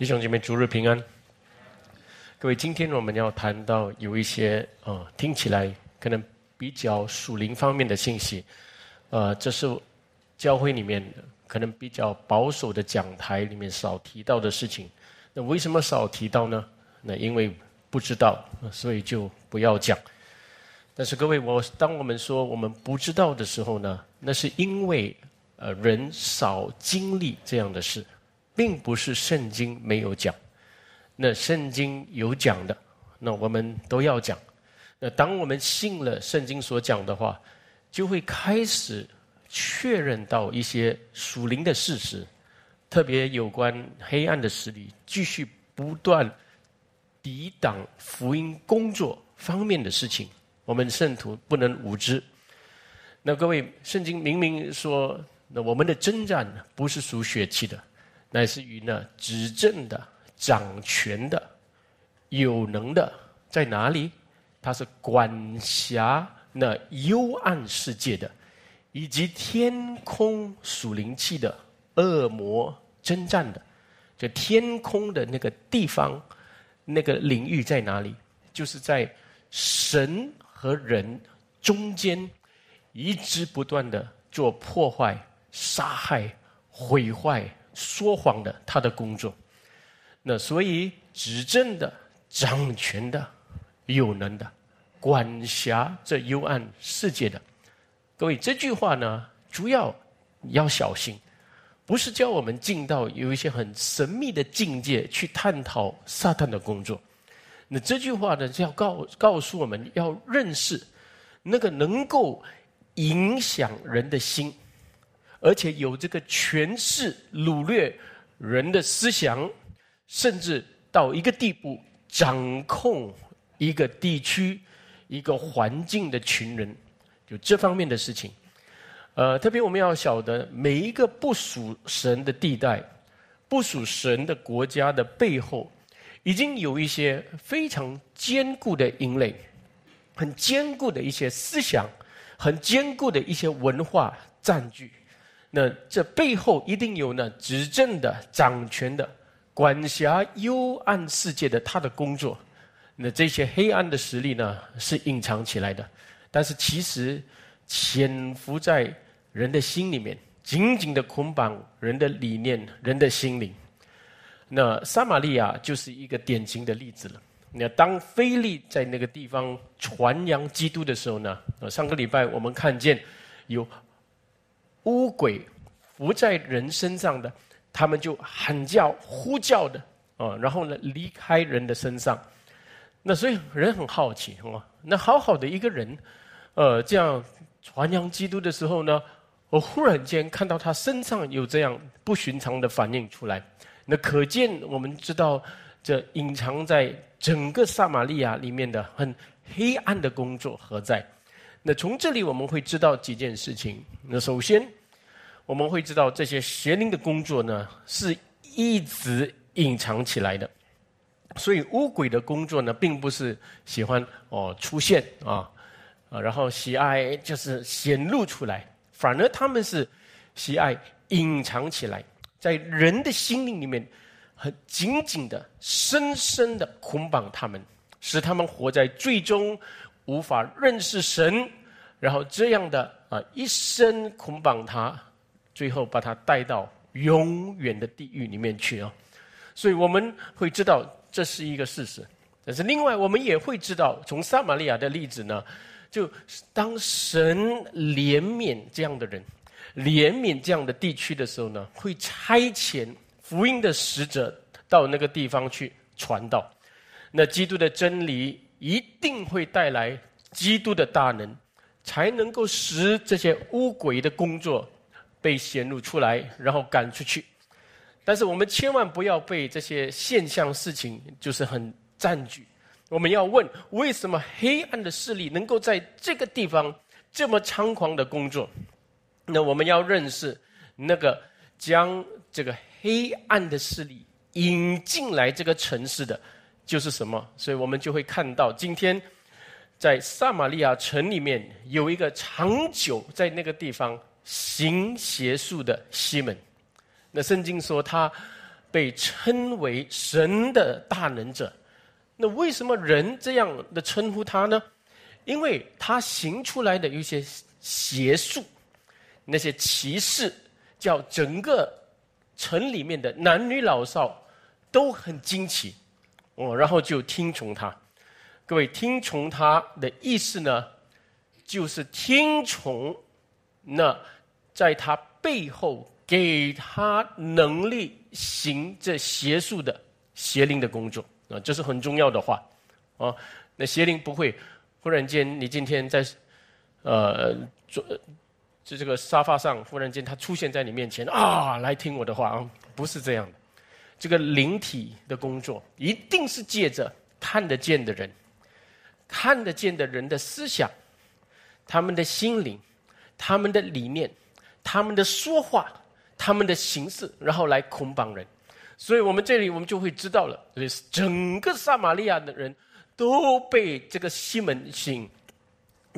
弟兄姐妹，主日平安。各位，今天我们要谈到有一些啊，听起来可能比较属灵方面的信息，呃，这是教会里面可能比较保守的讲台里面少提到的事情。那为什么少提到呢？那因为不知道，所以就不要讲。但是各位，我当我们说我们不知道的时候呢，那是因为呃人少经历这样的事。并不是圣经没有讲，那圣经有讲的，那我们都要讲。那当我们信了圣经所讲的话，就会开始确认到一些属灵的事实，特别有关黑暗的势力继续不断抵挡福音工作方面的事情，我们圣徒不能无知。那各位，圣经明明说，那我们的征战不是属血气的。乃是于呢，执政的、掌权的、有能的，在哪里？他是管辖那幽暗世界的，以及天空属灵气的恶魔征战的。这天空的那个地方，那个领域在哪里？就是在神和人中间，一直不断的做破坏、杀害、毁坏。说谎的，他的工作。那所以执政的、掌权的、有能的、管辖这幽暗世界的，各位，这句话呢，主要要小心，不是叫我们进到有一些很神秘的境界去探讨撒旦的工作。那这句话呢，就要告告诉我们要认识那个能够影响人的心。而且有这个权势掳掠人的思想，甚至到一个地步掌控一个地区、一个环境的群人，就这方面的事情。呃，特别我们要晓得，每一个不属神的地带、不属神的国家的背后，已经有一些非常坚固的营垒，很坚固的一些思想，很坚固的一些文化占据。那这背后一定有呢执政的、掌权的、管辖幽暗世界的他的工作。那这些黑暗的实力呢是隐藏起来的，但是其实潜伏在人的心里面，紧紧的捆绑人的理念、人的心灵。那撒玛利亚就是一个典型的例子了。那当菲利在那个地方传扬基督的时候呢，上个礼拜我们看见有。乌鬼伏在人身上的，他们就喊叫、呼叫的啊，然后呢离开人的身上。那所以人很好奇哦，那好好的一个人，呃，这样传扬基督的时候呢，我忽然间看到他身上有这样不寻常的反应出来。那可见我们知道，这隐藏在整个撒玛利亚里面的很黑暗的工作何在？那从这里我们会知道几件事情。那首先，我们会知道这些邪灵的工作呢，是一直隐藏起来的。所以巫鬼的工作呢，并不是喜欢哦出现啊啊，然后喜爱就是显露出来，反而他们是喜爱隐藏起来，在人的心灵里面很紧紧的、深深的捆绑他们，使他们活在最终。无法认识神，然后这样的啊一生捆绑他，最后把他带到永远的地狱里面去啊！所以我们会知道这是一个事实。但是另外，我们也会知道，从撒玛利亚的例子呢，就当神怜悯这样的人，怜悯这样的地区的时候呢，会差遣福音的使者到那个地方去传道。那基督的真理。一定会带来基督的大能，才能够使这些污鬼的工作被显露出来，然后赶出去。但是我们千万不要被这些现象事情就是很占据。我们要问：为什么黑暗的势力能够在这个地方这么猖狂的工作？那我们要认识那个将这个黑暗的势力引进来这个城市的。就是什么？所以我们就会看到，今天在撒玛利亚城里面有一个长久在那个地方行邪术的西门。那圣经说他被称为神的大能者。那为什么人这样的称呼他呢？因为他行出来的一些邪术，那些骑士，叫整个城里面的男女老少都很惊奇，哦，然后就听从他。各位，听从他的意思呢，就是听从那在他背后给他能力行这邪术的邪灵的工作啊，这是很重要的话啊。那邪灵不会。忽然间，你今天在，呃，坐，就这个沙发上，忽然间他出现在你面前啊，来听我的话啊，不是这样的。这个灵体的工作，一定是借着看得见的人，看得见的人的思想，他们的心灵，他们的理念，他们的说话，他们的形式，然后来捆绑人。所以我们这里，我们就会知道了，整个撒玛利亚的人。都被这个西门吸引，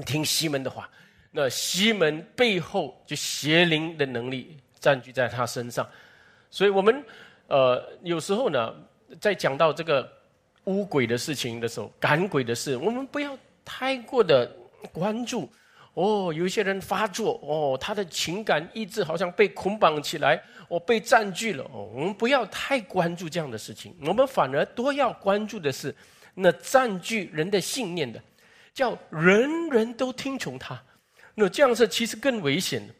听西门的话，那西门背后就邪灵的能力占据在他身上，所以我们呃有时候呢，在讲到这个巫鬼的事情的时候，赶鬼的事，我们不要太过的关注。哦，有一些人发作，哦，他的情感意志好像被捆绑起来，哦，被占据了。哦，我们不要太关注这样的事情，我们反而多要关注的是。那占据人的信念的，叫人人都听从他，那这样是其实更危险的。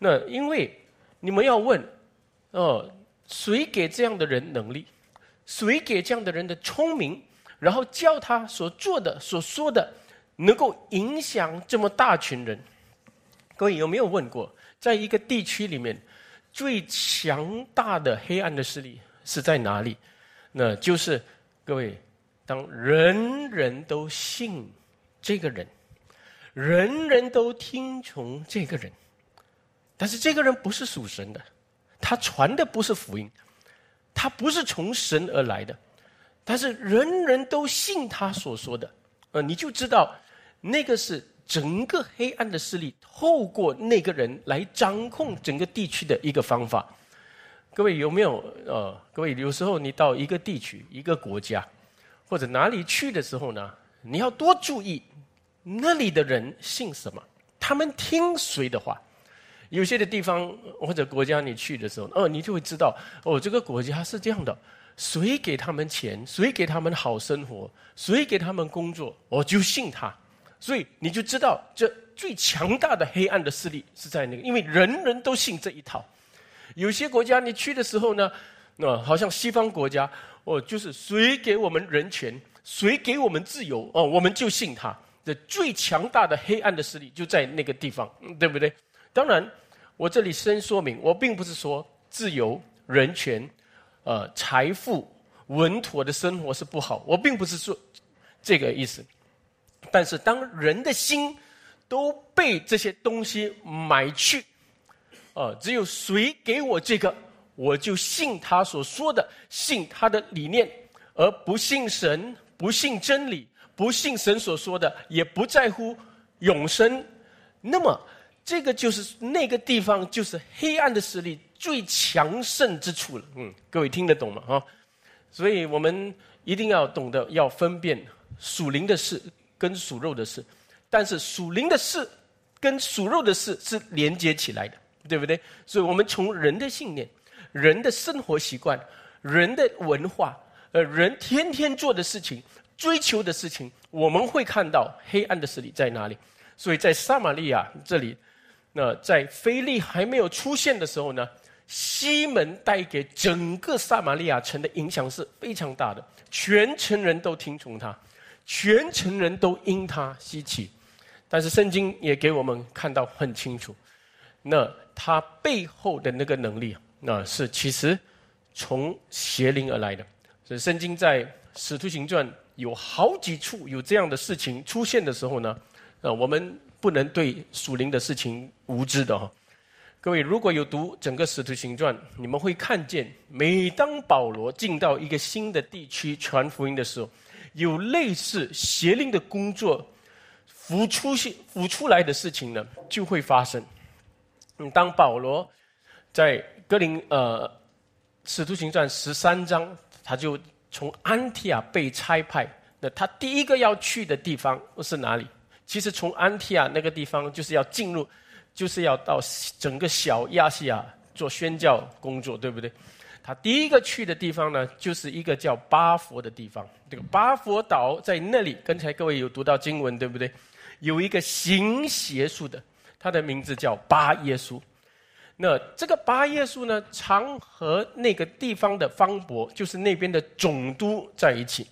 那因为你们要问，哦，谁给这样的人能力？谁给这样的人的聪明？然后叫他所做的、所说的，能够影响这么大群人？各位有没有问过，在一个地区里面，最强大的黑暗的势力是在哪里？那就是各位。当人人都信这个人，人人都听从这个人，但是这个人不是属神的，他传的不是福音，他不是从神而来的，但是人人都信他所说的，呃，你就知道那个是整个黑暗的势力透过那个人来掌控整个地区的一个方法。各位有没有？呃，各位有时候你到一个地区、一个国家。或者哪里去的时候呢？你要多注意那里的人信什么，他们听谁的话。有些的地方或者国家你去的时候，哦，你就会知道哦，这个国家是这样的，谁给他们钱，谁给他们好生活，谁给他们工作，我就信他。所以你就知道，这最强大的黑暗的势力是在那个，因为人人都信这一套。有些国家你去的时候呢，那好像西方国家。哦，就是谁给我们人权，谁给我们自由，哦，我们就信他。这最强大的黑暗的势力就在那个地方，对不对？当然，我这里先说明，我并不是说自由、人权、呃，财富、稳妥的生活是不好，我并不是说这个意思。但是，当人的心都被这些东西买去，呃，只有谁给我这个？我就信他所说的，信他的理念，而不信神，不信真理，不信神所说的，也不在乎永生。那么，这个就是那个地方，就是黑暗的势力最强盛之处了。嗯，各位听得懂吗？哈，所以我们一定要懂得要分辨属灵的事跟属肉的事，但是属灵的事跟属肉的事是连接起来的，对不对？所以我们从人的信念。人的生活习惯、人的文化，呃，人天天做的事情、追求的事情，我们会看到黑暗的势力在哪里。所以在撒玛利亚这里，那在菲利还没有出现的时候呢，西门带给整个撒玛利亚城的影响是非常大的，全城人都听从他，全城人都因他稀奇。但是圣经也给我们看到很清楚，那他背后的那个能力。那是其实从邪灵而来的，所以圣经在使徒行传有好几处有这样的事情出现的时候呢，呃，我们不能对属灵的事情无知的哈。各位如果有读整个使徒行传，你们会看见，每当保罗进到一个新的地区传福音的时候，有类似邪灵的工作浮出现浮出来的事情呢，就会发生。嗯当保罗在哥林呃，使徒行传十三章，他就从安提亚被差派。那他第一个要去的地方是哪里？其实从安提亚那个地方就是要进入，就是要到整个小亚细亚做宣教工作，对不对？他第一个去的地方呢，就是一个叫巴佛的地方。这个巴佛岛在那里，刚才各位有读到经文，对不对？有一个行邪术的，他的名字叫巴耶稣。那这个巴耶稣呢，常和那个地方的方伯，就是那边的总督在一起，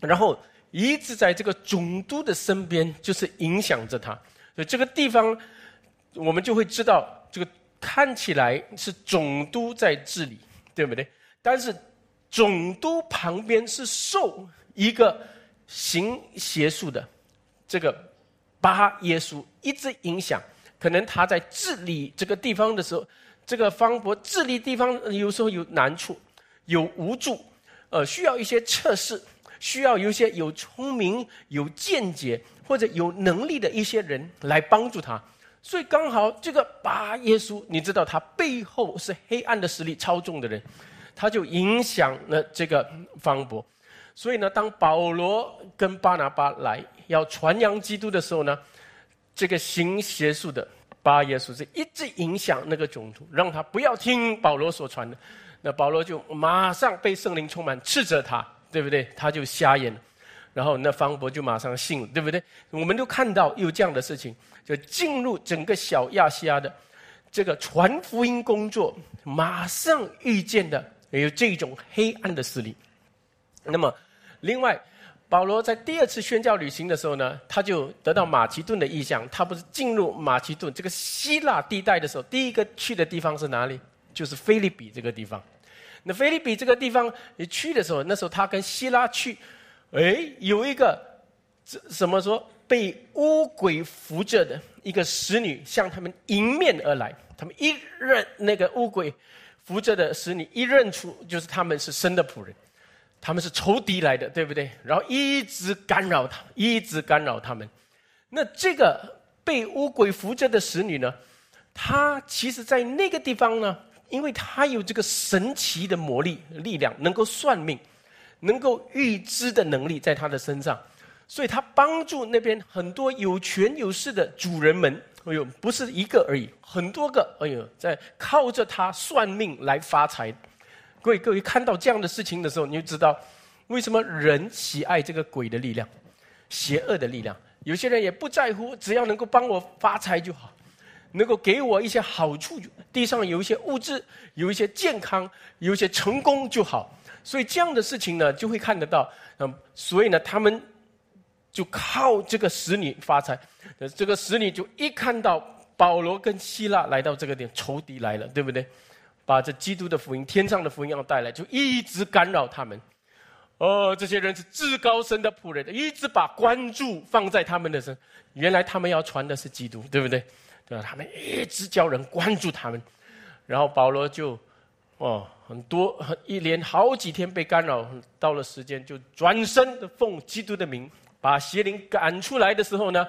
然后一直在这个总督的身边，就是影响着他。所以这个地方，我们就会知道这个。看起来是总督在治理，对不对？但是总督旁边是受一个行邪术的这个巴耶稣一直影响，可能他在治理这个地方的时候，这个方伯治理地方有时候有难处，有无助，呃，需要一些测试，需要有一些有聪明、有见解或者有能力的一些人来帮助他。所以刚好这个巴耶稣，你知道他背后是黑暗的势力操纵的人，他就影响了这个方伯。所以呢，当保罗跟巴拿巴来要传扬基督的时候呢，这个行邪术的巴耶稣是一直影响那个总督，让他不要听保罗所传的。那保罗就马上被圣灵充满，斥责他，对不对？他就瞎眼，然后那方伯就马上信了，对不对？我们都看到有这样的事情。就进入整个小亚细亚的这个传福音工作，马上遇见的有这种黑暗的势力。那么，另外，保罗在第二次宣教旅行的时候呢，他就得到马其顿的意向。他不是进入马其顿这个希腊地带的时候，第一个去的地方是哪里？就是菲利比这个地方。那菲利比这个地方你去的时候，那时候他跟希拉去，哎，有一个这什么说？被乌鬼扶着的一个使女向他们迎面而来，他们一认那个乌鬼扶着的使女，一认出就是他们是生的仆人，他们是仇敌来的，对不对？然后一直干扰他，一直干扰他们。那这个被乌鬼扶着的使女呢？她其实，在那个地方呢，因为他有这个神奇的魔力力量，能够算命，能够预知的能力，在他的身上。所以他帮助那边很多有权有势的主人们，哎呦，不是一个而已，很多个，哎呦，在靠着他算命来发财。各位各位看到这样的事情的时候，你就知道为什么人喜爱这个鬼的力量、邪恶的力量。有些人也不在乎，只要能够帮我发财就好，能够给我一些好处，地上有一些物质，有一些健康，有一些成功就好。所以这样的事情呢，就会看得到。嗯，所以呢，他们。就靠这个使女发财，这个使女就一看到保罗跟希腊来到这个点，仇敌来了，对不对？把这基督的福音、天上的福音要带来，就一直干扰他们。哦，这些人是至高神的仆人，一直把关注放在他们的身。原来他们要传的是基督，对不对？对吧？他们一直叫人关注他们，然后保罗就哦，很多一连好几天被干扰，到了时间就转身的奉基督的名。把邪灵赶出来的时候呢，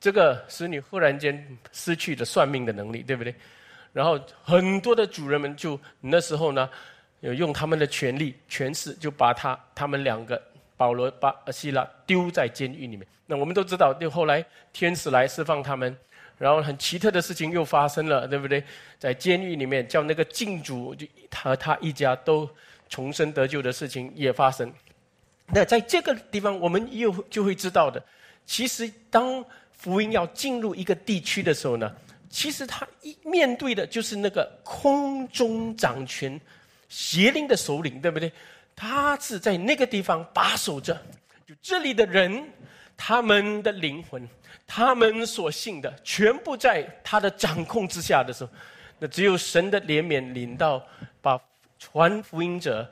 这个使女忽然间失去了算命的能力，对不对？然后很多的主人们就那时候呢，用他们的权力、权势，就把他他们两个保罗、巴希拉丢在监狱里面。那我们都知道，就后来天使来释放他们，然后很奇特的事情又发生了，对不对？在监狱里面，叫那个禁主就和他一家都重生得救的事情也发生。那在这个地方，我们又就会知道的，其实当福音要进入一个地区的时候呢，其实他一面对的就是那个空中掌权邪灵的首领，对不对？他是在那个地方把守着，就这里的人，他们的灵魂，他们所信的，全部在他的掌控之下的时候，那只有神的怜悯领到，把传福音者。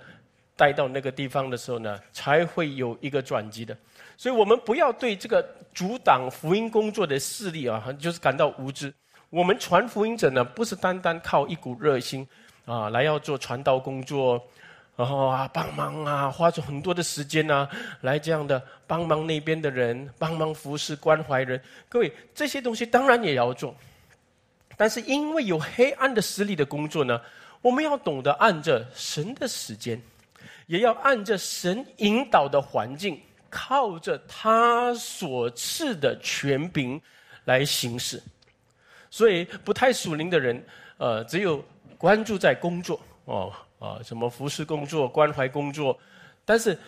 带到那个地方的时候呢，才会有一个转机的。所以，我们不要对这个阻挡福音工作的势力啊，就是感到无知。我们传福音者呢，不是单单靠一股热心啊，来要做传道工作，然后啊帮忙啊，花出很多的时间啊，来这样的帮忙那边的人，帮忙服侍关怀人。各位，这些东西当然也要做，但是因为有黑暗的势力的工作呢。我们要懂得按着神的时间，也要按着神引导的环境，靠着他所赐的权柄来行事。所以，不太属灵的人，呃，只有关注在工作哦啊，什么服侍工作、关怀工作，但是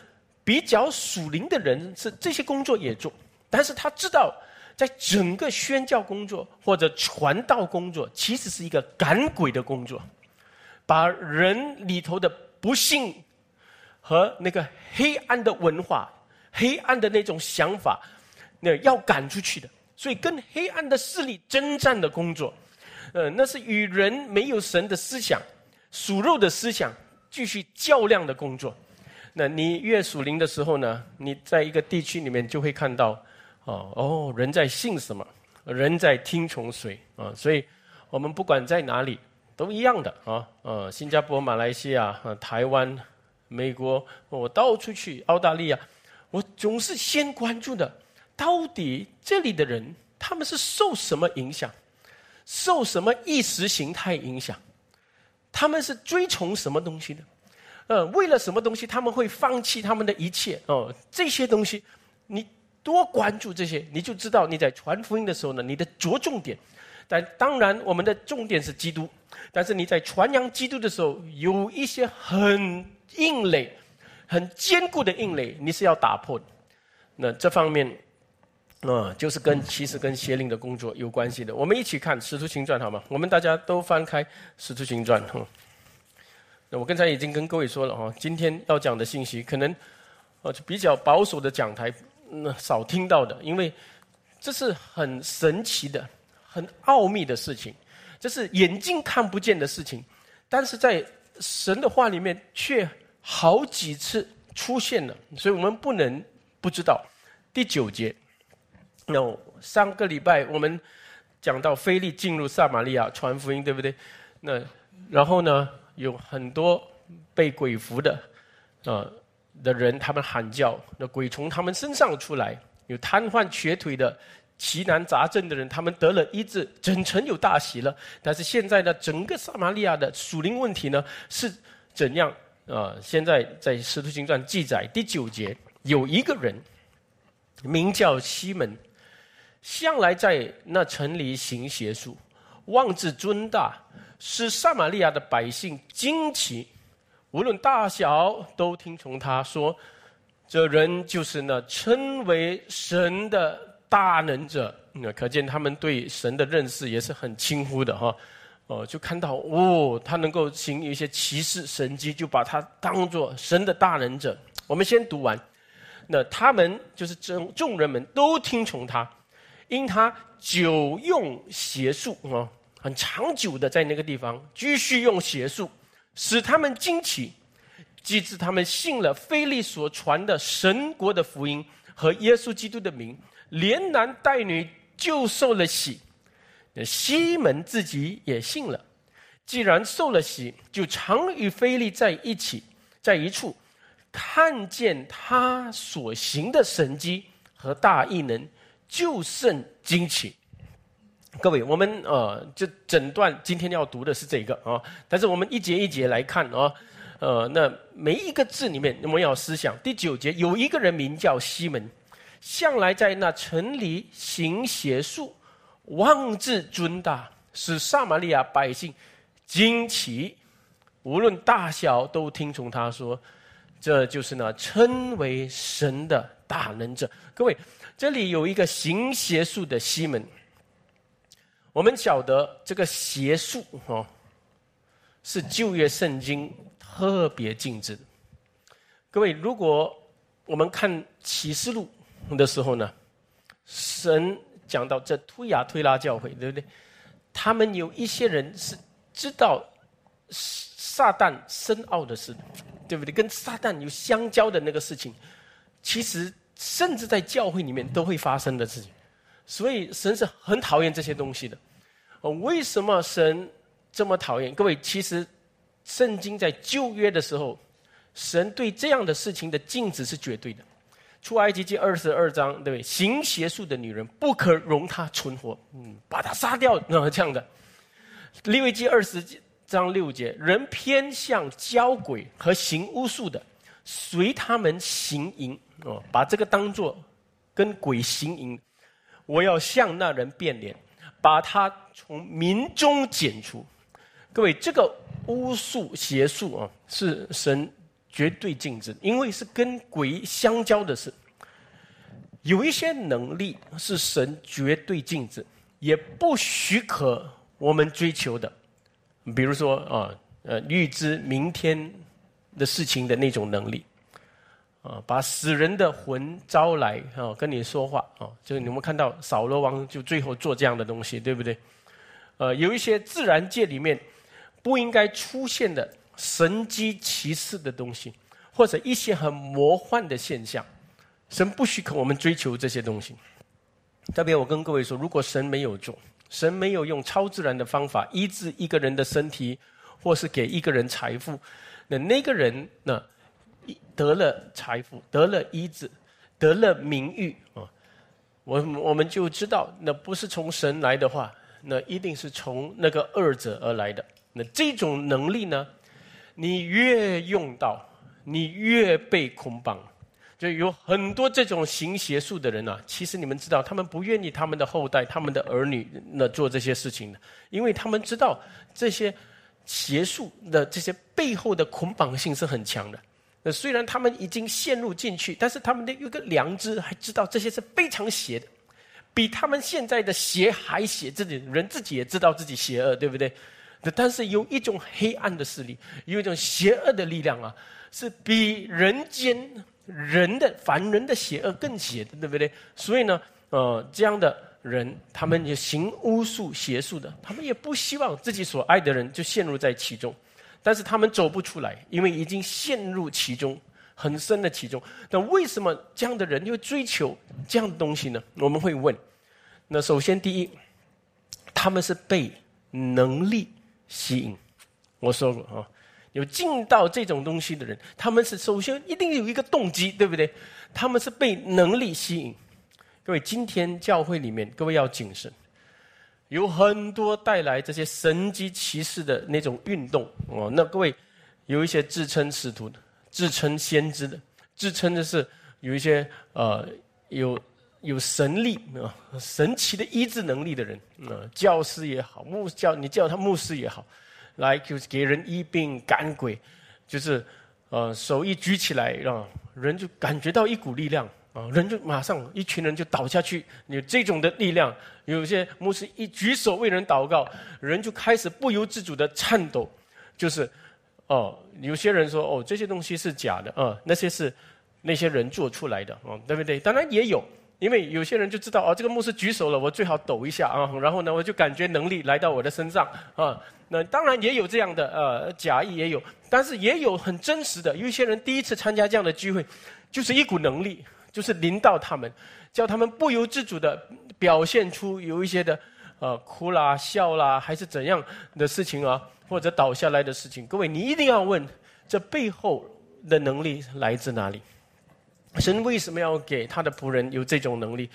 比较属灵的人是这些工作也做，但是他知道，在整个宣教工作或者传道工作，其实是一个赶鬼的工作，把人里头的不幸和那个黑暗的文化、黑暗的那种想法，那要赶出去的。所以，跟黑暗的势力征战的工作，呃，那是与人没有神的思想、属肉的思想继续较量的工作。那你越属灵的时候呢，你在一个地区里面就会看到，哦哦，人在信什么，人在听从谁啊？所以，我们不管在哪里都一样的啊。呃，新加坡、马来西亚、台湾、美国，我到处去，澳大利亚，我总是先关注的。到底这里的人他们是受什么影响？受什么意识形态影响？他们是追从什么东西的？呃，为了什么东西他们会放弃他们的一切？哦，这些东西你多关注这些，你就知道你在传福音的时候呢，你的着重点。但当然，我们的重点是基督。但是你在传扬基督的时候，有一些很硬垒、很坚固的硬垒，你是要打破的。那这方面。啊，就是跟其实跟邪灵的工作有关系的。我们一起看《使徒行传》好吗？我们大家都翻开《使徒行传》。哈那我刚才已经跟各位说了哈，今天要讲的信息可能，呃，比较保守的讲台那少听到的，因为这是很神奇的、很奥秘的事情，这是眼睛看不见的事情，但是在神的话里面却好几次出现了，所以我们不能不知道。第九节。那上个礼拜我们讲到菲利进入撒玛利亚传福音，对不对？那然后呢，有很多被鬼附的呃的人，他们喊叫，那鬼从他们身上出来；有瘫痪瘸腿的、奇难杂症的人，他们得了医治，整城有大喜了。但是现在呢，整个撒玛利亚的属灵问题呢是怎样啊？现在在《使徒行传》记载第九节，有一个人 名叫西门。向来在那城里行邪术，妄自尊大，使撒玛利亚的百姓惊奇。无论大小，都听从他说：“这人就是那称为神的大能者。”那可见他们对神的认识也是很轻忽的哈。哦，就看到哦，他能够行一些奇事神迹，就把他当作神的大能者。我们先读完，那他们就是众众人们都听从他。因他久用邪术啊，很长久的在那个地方继续用邪术，使他们惊奇，即至他们信了菲利所传的神国的福音和耶稣基督的名，连男带女就受了洗。西门自己也信了，既然受了洗，就常与菲利在一起，在一处，看见他所行的神迹和大异能。就甚惊奇，各位，我们呃，这整段今天要读的是这个啊，但是我们一节一节来看啊，呃，那每一个字里面我们要思想。第九节有一个人名叫西门，向来在那城里行邪术，妄自尊大，使撒玛利亚百姓惊奇，无论大小都听从他说，这就是那称为神的大能者。各位。这里有一个行邪术的西门，我们晓得这个邪术哦，是旧约圣经特别禁止。各位，如果我们看启示录的时候呢，神讲到这推亚推拉教会，对不对？他们有一些人是知道撒旦深奥的事，对不对？跟撒旦有相交的那个事情，其实。甚至在教会里面都会发生的事情，所以神是很讨厌这些东西的。哦，为什么神这么讨厌？各位，其实圣经在旧约的时候，神对这样的事情的禁止是绝对的。出埃及记二十二章，对不对？行邪术的女人不可容她存活，嗯，把她杀掉，那这样的。利未记二十章六节，人偏向交鬼和行巫术的，随他们行淫哦，把这个当做跟鬼行淫。我要向那人变脸，把他从民中剪除。各位，这个巫术邪术啊，是神绝对禁止，因为是跟鬼相交的事。有一些能力是神绝对禁止，也不许可我们追求的。比如说啊，呃，预知明天的事情的那种能力，啊，把死人的魂招来啊，跟你说话啊，就是你们看到扫罗王就最后做这样的东西，对不对？呃，有一些自然界里面不应该出现的神机骑士的东西，或者一些很魔幻的现象，神不许可我们追求这些东西。特别我跟各位说，如果神没有做。神没有用超自然的方法医治一个人的身体，或是给一个人财富，那那个人呢，得了财富，得了医治，得了名誉啊，我我们就知道，那不是从神来的话，那一定是从那个二者而来的。那这种能力呢，你越用到，你越被捆绑。就有很多这种行邪术的人啊，其实你们知道，他们不愿意他们的后代、他们的儿女那做这些事情的，因为他们知道这些邪术的这些背后的捆绑性是很强的。那虽然他们已经陷入进去，但是他们的有个良知，还知道这些是非常邪的，比他们现在的邪还邪。自己人自己也知道自己邪恶，对不对？那但是有一种黑暗的势力，有一种邪恶的力量啊，是比人间。人的凡人的邪恶更邪的，对不对？所以呢，呃，这样的人，他们也行巫术邪术的，他们也不希望自己所爱的人就陷入在其中，但是他们走不出来，因为已经陷入其中很深的其中。那为什么这样的人又追求这样的东西呢？我们会问。那首先第一，他们是被能力吸引。我说过啊。有进到这种东西的人，他们是首先一定有一个动机，对不对？他们是被能力吸引。各位，今天教会里面，各位要谨慎，有很多带来这些神机骑士的那种运动哦。那各位有一些自称使徒的、自称先知的、自称的是有一些呃有有神力啊、神奇的医治能力的人啊，教师也好，牧教你叫他牧师也好。来就是给人医病赶鬼，就是呃手一举起来，让人就感觉到一股力量啊，人就马上一群人就倒下去。有这种的力量，有些牧师一举手为人祷告，人就开始不由自主的颤抖。就是哦，有些人说哦这些东西是假的啊，那些是那些人做出来的啊，对不对？当然也有。因为有些人就知道哦，这个牧师举手了，我最好抖一下啊，然后呢，我就感觉能力来到我的身上啊。那当然也有这样的呃假意也有，但是也有很真实的。有一些人第一次参加这样的聚会，就是一股能力，就是临到他们，叫他们不由自主的表现出有一些的呃哭啦、笑啦，还是怎样的事情啊，或者倒下来的事情。各位，你一定要问，这背后的能力来自哪里？神为什么要给他的仆人有这种能力？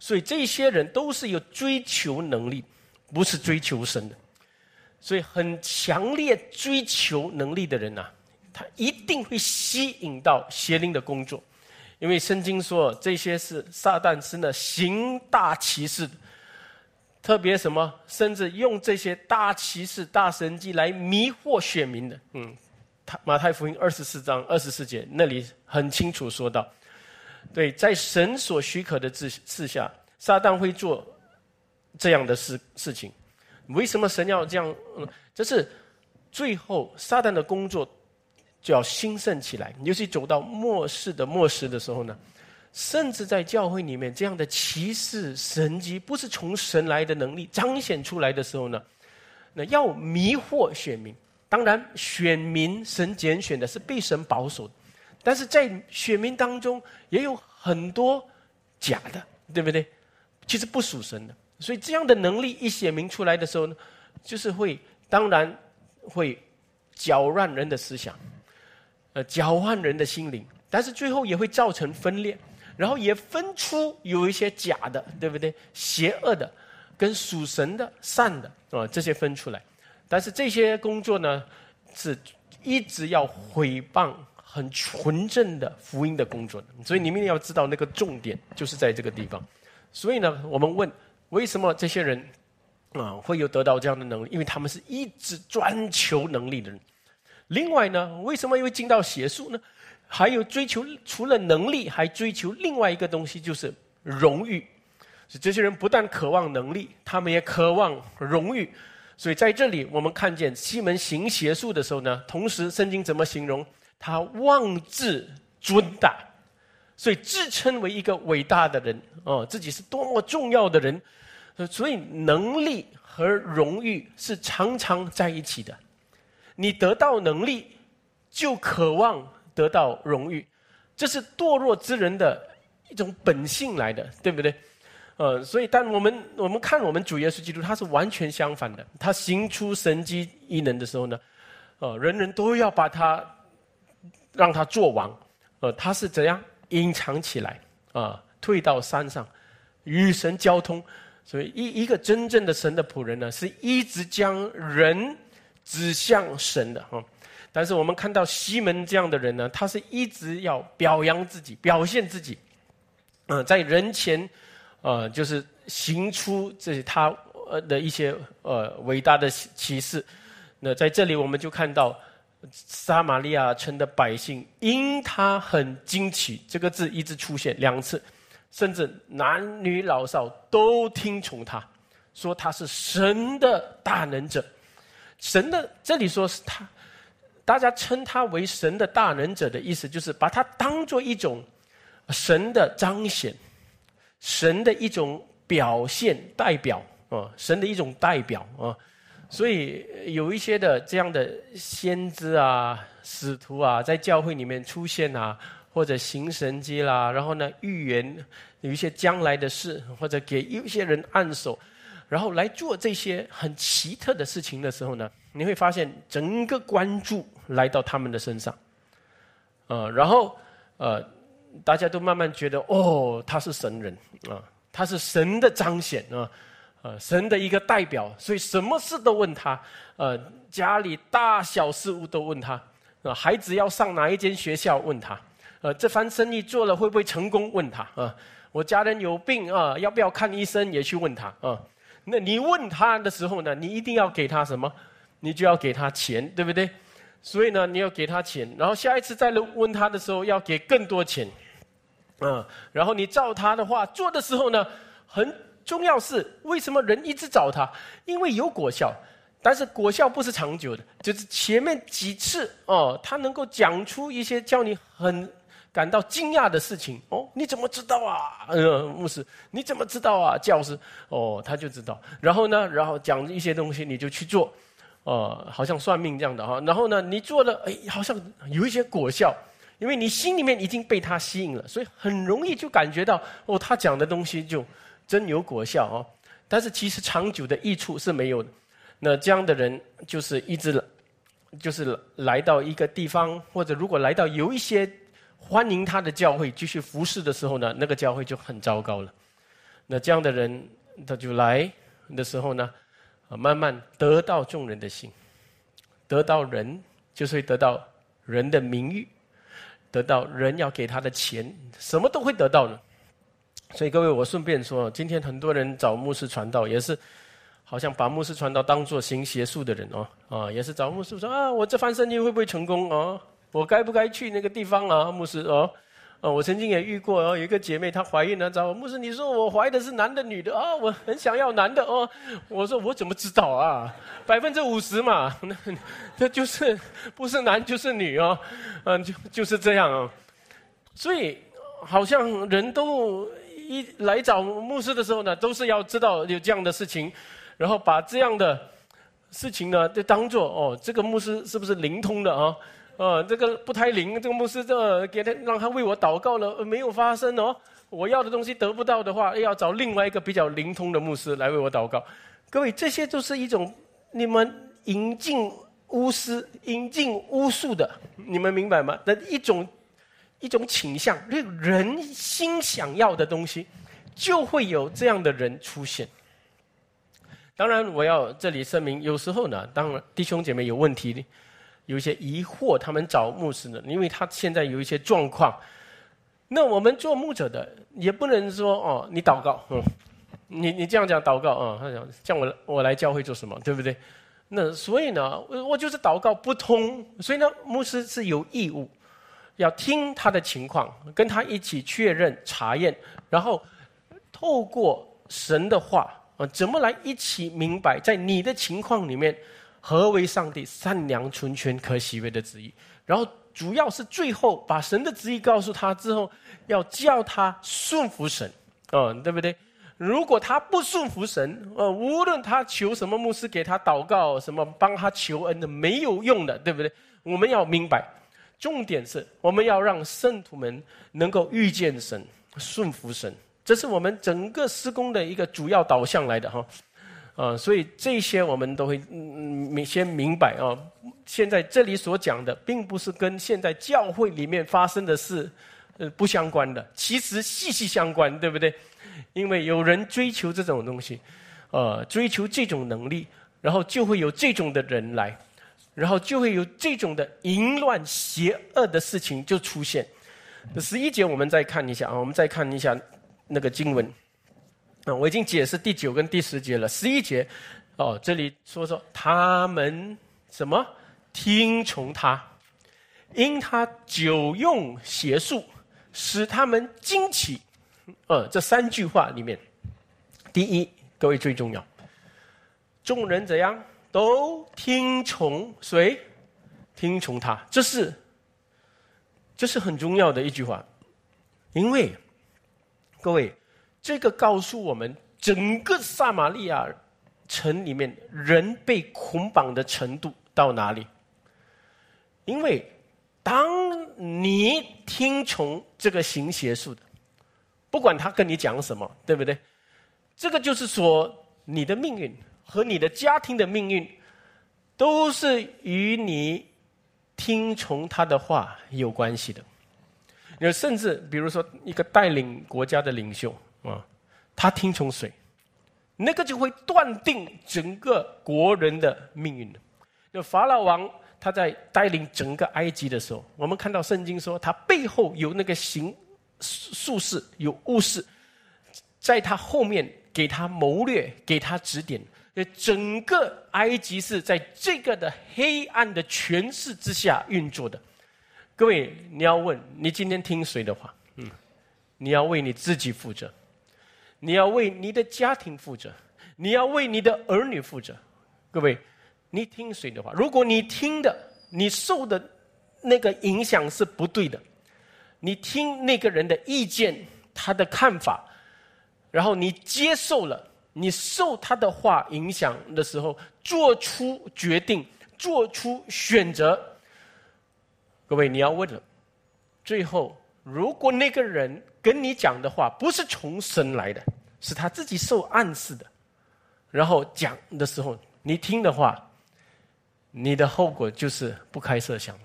所以这些人都是有追求能力，不是追求神的。所以很强烈追求能力的人呐，他一定会吸引到邪灵的工作，因为圣经说这些是撒旦是那行大骑士，特别什么，甚至用这些大骑士、大神迹来迷惑选民的。嗯，他马太福音二十四章二十四节那里很清楚说到。对，在神所许可的事事下，撒旦会做这样的事事情。为什么神要这样？这是最后撒旦的工作就要兴盛起来。尤其走到末世的末世的时候呢，甚至在教会里面这样的奇事神迹，不是从神来的能力彰显出来的时候呢，那要迷惑选民。当然，选民神拣选的是被神保守。但是在选民当中也有很多假的，对不对？其实不属神的，所以这样的能力一显明出来的时候呢，就是会当然会搅乱人的思想，呃，搅换人的心灵，但是最后也会造成分裂，然后也分出有一些假的，对不对？邪恶的跟属神的善的啊，这些分出来。但是这些工作呢，是一直要毁谤很纯正的福音的工作。所以你们要知道那个重点就是在这个地方。所以呢，我们问为什么这些人啊会有得到这样的能力？因为他们是一直专求能力的人。另外呢，为什么会进到邪术呢？还有追求除了能力，还追求另外一个东西，就是荣誉。这些人不但渴望能力，他们也渴望荣誉。所以在这里，我们看见西门行邪术的时候呢，同时圣经怎么形容他妄自尊大，所以自称为一个伟大的人哦，自己是多么重要的人。所以能力和荣誉是常常在一起的。你得到能力，就渴望得到荣誉，这是堕落之人的一种本性来的，对不对？呃，所以，但我们我们看我们主耶稣基督，他是完全相反的。他行出神迹异能的时候呢，呃，人人都要把他让他做王。呃，他是怎样隐藏起来啊？退到山上与神交通。所以，一一个真正的神的仆人呢，是一直将人指向神的哈。但是，我们看到西门这样的人呢，他是一直要表扬自己、表现自己，嗯，在人前。呃，就是行出这些他呃的一些呃伟大的启示。那在这里，我们就看到撒玛利亚城的百姓因他很惊奇，这个字一直出现两次，甚至男女老少都听从他，说他是神的大能者。神的这里说是他，大家称他为神的大能者的意思，就是把他当做一种神的彰显。神的一种表现代表啊，神的一种代表啊，所以有一些的这样的先知啊、使徒啊，在教会里面出现啊，或者行神迹啦，然后呢预言有一些将来的事，或者给一些人按手，然后来做这些很奇特的事情的时候呢，你会发现整个关注来到他们的身上，呃，然后呃。大家都慢慢觉得，哦，他是神人啊，他是神的彰显啊，呃，神的一个代表，所以什么事都问他，呃，家里大小事务都问他，啊，孩子要上哪一间学校问他，呃，这番生意做了会不会成功问他啊，我家人有病啊，要不要看医生也去问他啊，那你问他的时候呢，你一定要给他什么？你就要给他钱，对不对？所以呢，你要给他钱，然后下一次再来问他的时候，要给更多钱。嗯，然后你照他的话做的时候呢，很重要是为什么人一直找他？因为有果效，但是果效不是长久的，就是前面几次哦，他能够讲出一些叫你很感到惊讶的事情哦，你怎么知道啊？呃，牧师，你怎么知道啊？教师哦，他就知道。然后呢，然后讲一些东西，你就去做，哦，好像算命这样的哈。然后呢，你做了，哎，好像有一些果效。因为你心里面已经被他吸引了，所以很容易就感觉到哦，他讲的东西就真有果效哦。但是其实长久的益处是没有的。那这样的人就是一直就是来到一个地方，或者如果来到有一些欢迎他的教会继续服侍的时候呢，那个教会就很糟糕了。那这样的人他就来的时候呢，慢慢得到众人的心，得到人就是会得到人的名誉。得到人要给他的钱，什么都会得到的。所以各位，我顺便说，今天很多人找牧师传道，也是好像把牧师传道当做行邪术的人哦，啊，也是找牧师说啊，我这番生意会不会成功啊？我该不该去那个地方啊？牧师哦。哦，我曾经也遇过哦，有一个姐妹她怀孕了，找牧师，你说我怀的是男的女的啊？我很想要男的哦。我说我怎么知道啊？百分之五十嘛，那 那就是不是男就是女哦，嗯，就就是这样哦。所以好像人都一来找牧师的时候呢，都是要知道有这样的事情，然后把这样的事情呢，就当做哦，这个牧师是不是灵通的啊？呃，这个不太灵，这个牧师这给他让他为我祷告了，没有发生哦。我要的东西得不到的话，要找另外一个比较灵通的牧师来为我祷告。各位，这些都是一种你们引进巫师、引进巫术的，你们明白吗？的一种一种倾向，人心想要的东西，就会有这样的人出现。当然，我要这里声明，有时候呢，当弟兄姐妹有问题，有一些疑惑，他们找牧师呢，因为他现在有一些状况。那我们做牧者的也不能说哦，你祷告，嗯，你你这样讲祷告啊，他讲叫我我来教会做什么，对不对？那所以呢，我我就是祷告不通，所以呢，牧师是有义务要听他的情况，跟他一起确认查验，然后透过神的话啊，怎么来一起明白在你的情况里面何为上帝善良、纯全、可喜悦的旨意，然后。主要是最后把神的旨意告诉他之后，要叫他顺服神，嗯，对不对？如果他不顺服神，呃，无论他求什么牧师给他祷告，什么帮他求恩的，没有用的，对不对？我们要明白，重点是我们要让圣徒们能够遇见神、顺服神，这是我们整个施工的一个主要导向来的哈。啊，所以这些我们都会明先明白啊。现在这里所讲的，并不是跟现在教会里面发生的事，呃，不相关的，其实息息相关，对不对？因为有人追求这种东西，呃，追求这种能力，然后就会有这种的人来，然后就会有这种的淫乱邪恶的事情就出现。十一节我们再看一下啊，我们再看一下那个经文。我已经解释第九跟第十节了。十一节，哦，这里说说他们什么听从他，因他久用邪术，使他们惊奇。呃，这三句话里面，第一，各位最重要，众人怎样都听从谁？听从他，这是这是很重要的一句话，因为各位。这个告诉我们，整个撒玛利亚城里面人被捆绑的程度到哪里？因为当你听从这个行邪术的，不管他跟你讲什么，对不对？这个就是说，你的命运和你的家庭的命运，都是与你听从他的话有关系的。有甚至比如说，一个带领国家的领袖。啊，他听从谁，那个就会断定整个国人的命运的。那法老王他在带领整个埃及的时候，我们看到圣经说，他背后有那个行术士，有巫士，在他后面给他谋略，给他指点。整个埃及是在这个的黑暗的权势之下运作的。各位，你要问你今天听谁的话？嗯，你要为你自己负责。你要为你的家庭负责，你要为你的儿女负责。各位，你听谁的话？如果你听的，你受的那个影响是不对的，你听那个人的意见、他的看法，然后你接受了，你受他的话影响的时候，做出决定、做出选择。各位，你要问了，最后如果那个人。跟你讲的话不是从神来的，是他自己受暗示的。然后讲的时候，你听的话，你的后果就是不开设想了。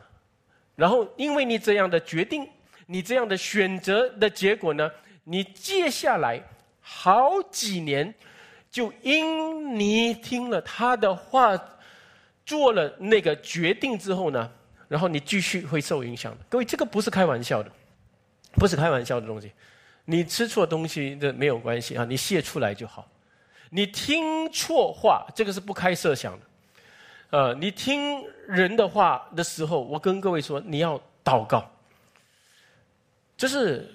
然后因为你这样的决定，你这样的选择的结果呢，你接下来好几年，就因你听了他的话，做了那个决定之后呢，然后你继续会受影响的。各位，这个不是开玩笑的。不是开玩笑的东西，你吃错东西的没有关系啊，你泄出来就好。你听错话，这个是不开设想的。呃，你听人的话的时候，我跟各位说，你要祷告。这是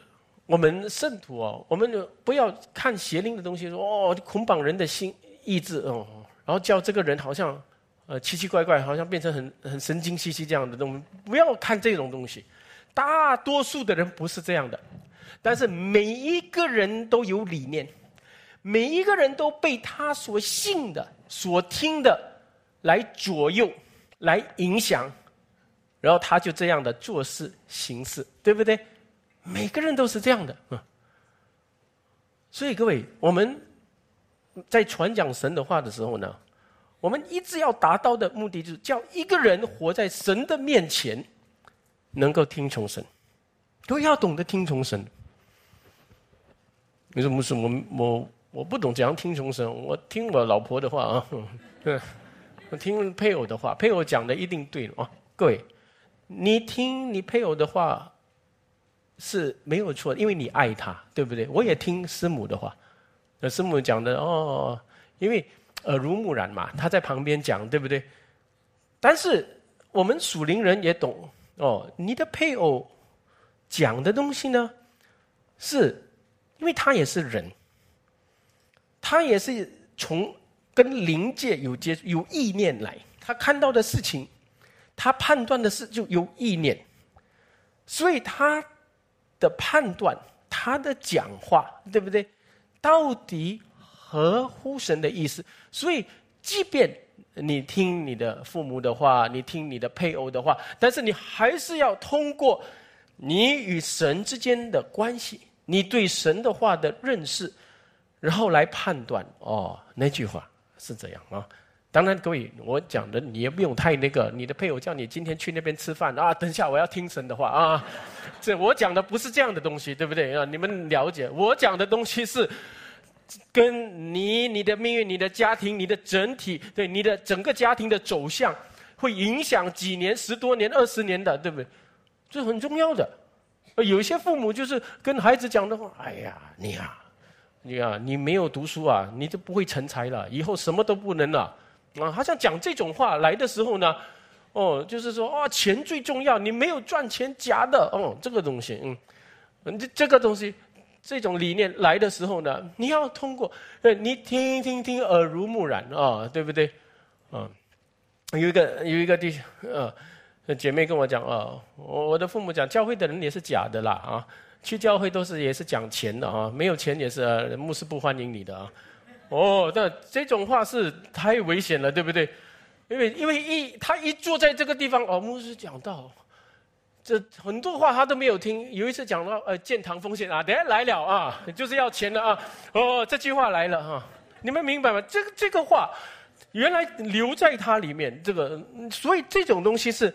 我们圣徒哦，我们不要看邪灵的东西，说哦捆绑人的心意志哦，然后叫这个人好像呃奇奇怪怪，好像变成很很神经兮兮这样的东西，不要看这种东西。大多数的人不是这样的，但是每一个人都有理念，每一个人都被他所信的、所听的来左右、来影响，然后他就这样的做事行事，对不对？每个人都是这样的，啊。所以各位，我们在传讲神的话的时候呢，我们一直要达到的目的就是叫一个人活在神的面前。能够听从神，都要懂得听从神。你说牧师，我我我不懂怎样听从神，我听我老婆的话啊，对我听配偶的话，配偶讲的一定对啊。各位，你听你配偶的话是没有错，因为你爱他，对不对？我也听师母的话，那师母讲的哦，因为耳濡目染嘛，他在旁边讲，对不对？但是我们属灵人也懂哦，你的配偶讲的东西呢，是因为他也是人。他也是从跟灵界有接有意念来，他看到的事情，他判断的事就有意念，所以他的判断，他的讲话，对不对？到底合乎神的意思？所以，即便你听你的父母的话，你听你的配偶的话，但是你还是要通过你与神之间的关系，你对神的话的认识。然后来判断哦，那句话是这样啊。当然，各位，我讲的你也不用太那个。你的配偶叫你今天去那边吃饭啊，等一下我要听神的话啊。这我讲的不是这样的东西，对不对啊？你们了解，我讲的东西是跟你、你的命运、你的家庭、你的整体，对你的整个家庭的走向，会影响几年、十多年、二十年的，对不对？这很重要的。有些父母就是跟孩子讲的话，哎呀，你啊。你啊，你没有读书啊，你就不会成才了，以后什么都不能了。啊，好像讲这种话来的时候呢，哦，就是说啊，钱最重要，你没有赚钱假的哦，这个东西，嗯，这这个东西，这种理念来的时候呢，你要通过，呃，你听听听耳濡目染啊，对不对？嗯，有一个有一个弟呃姐妹跟我讲啊，我我的父母讲，教会的人也是假的啦啊。去教会都是也是讲钱的啊，没有钱也是牧师不欢迎你的啊。哦，那这种话是太危险了，对不对？因为因为一他一坐在这个地方哦，牧师讲到这很多话他都没有听。有一次讲到呃建堂风险啊，等下来了啊，就是要钱的啊。哦，这句话来了哈，你们明白吗？这个这个话原来留在他里面，这个所以这种东西是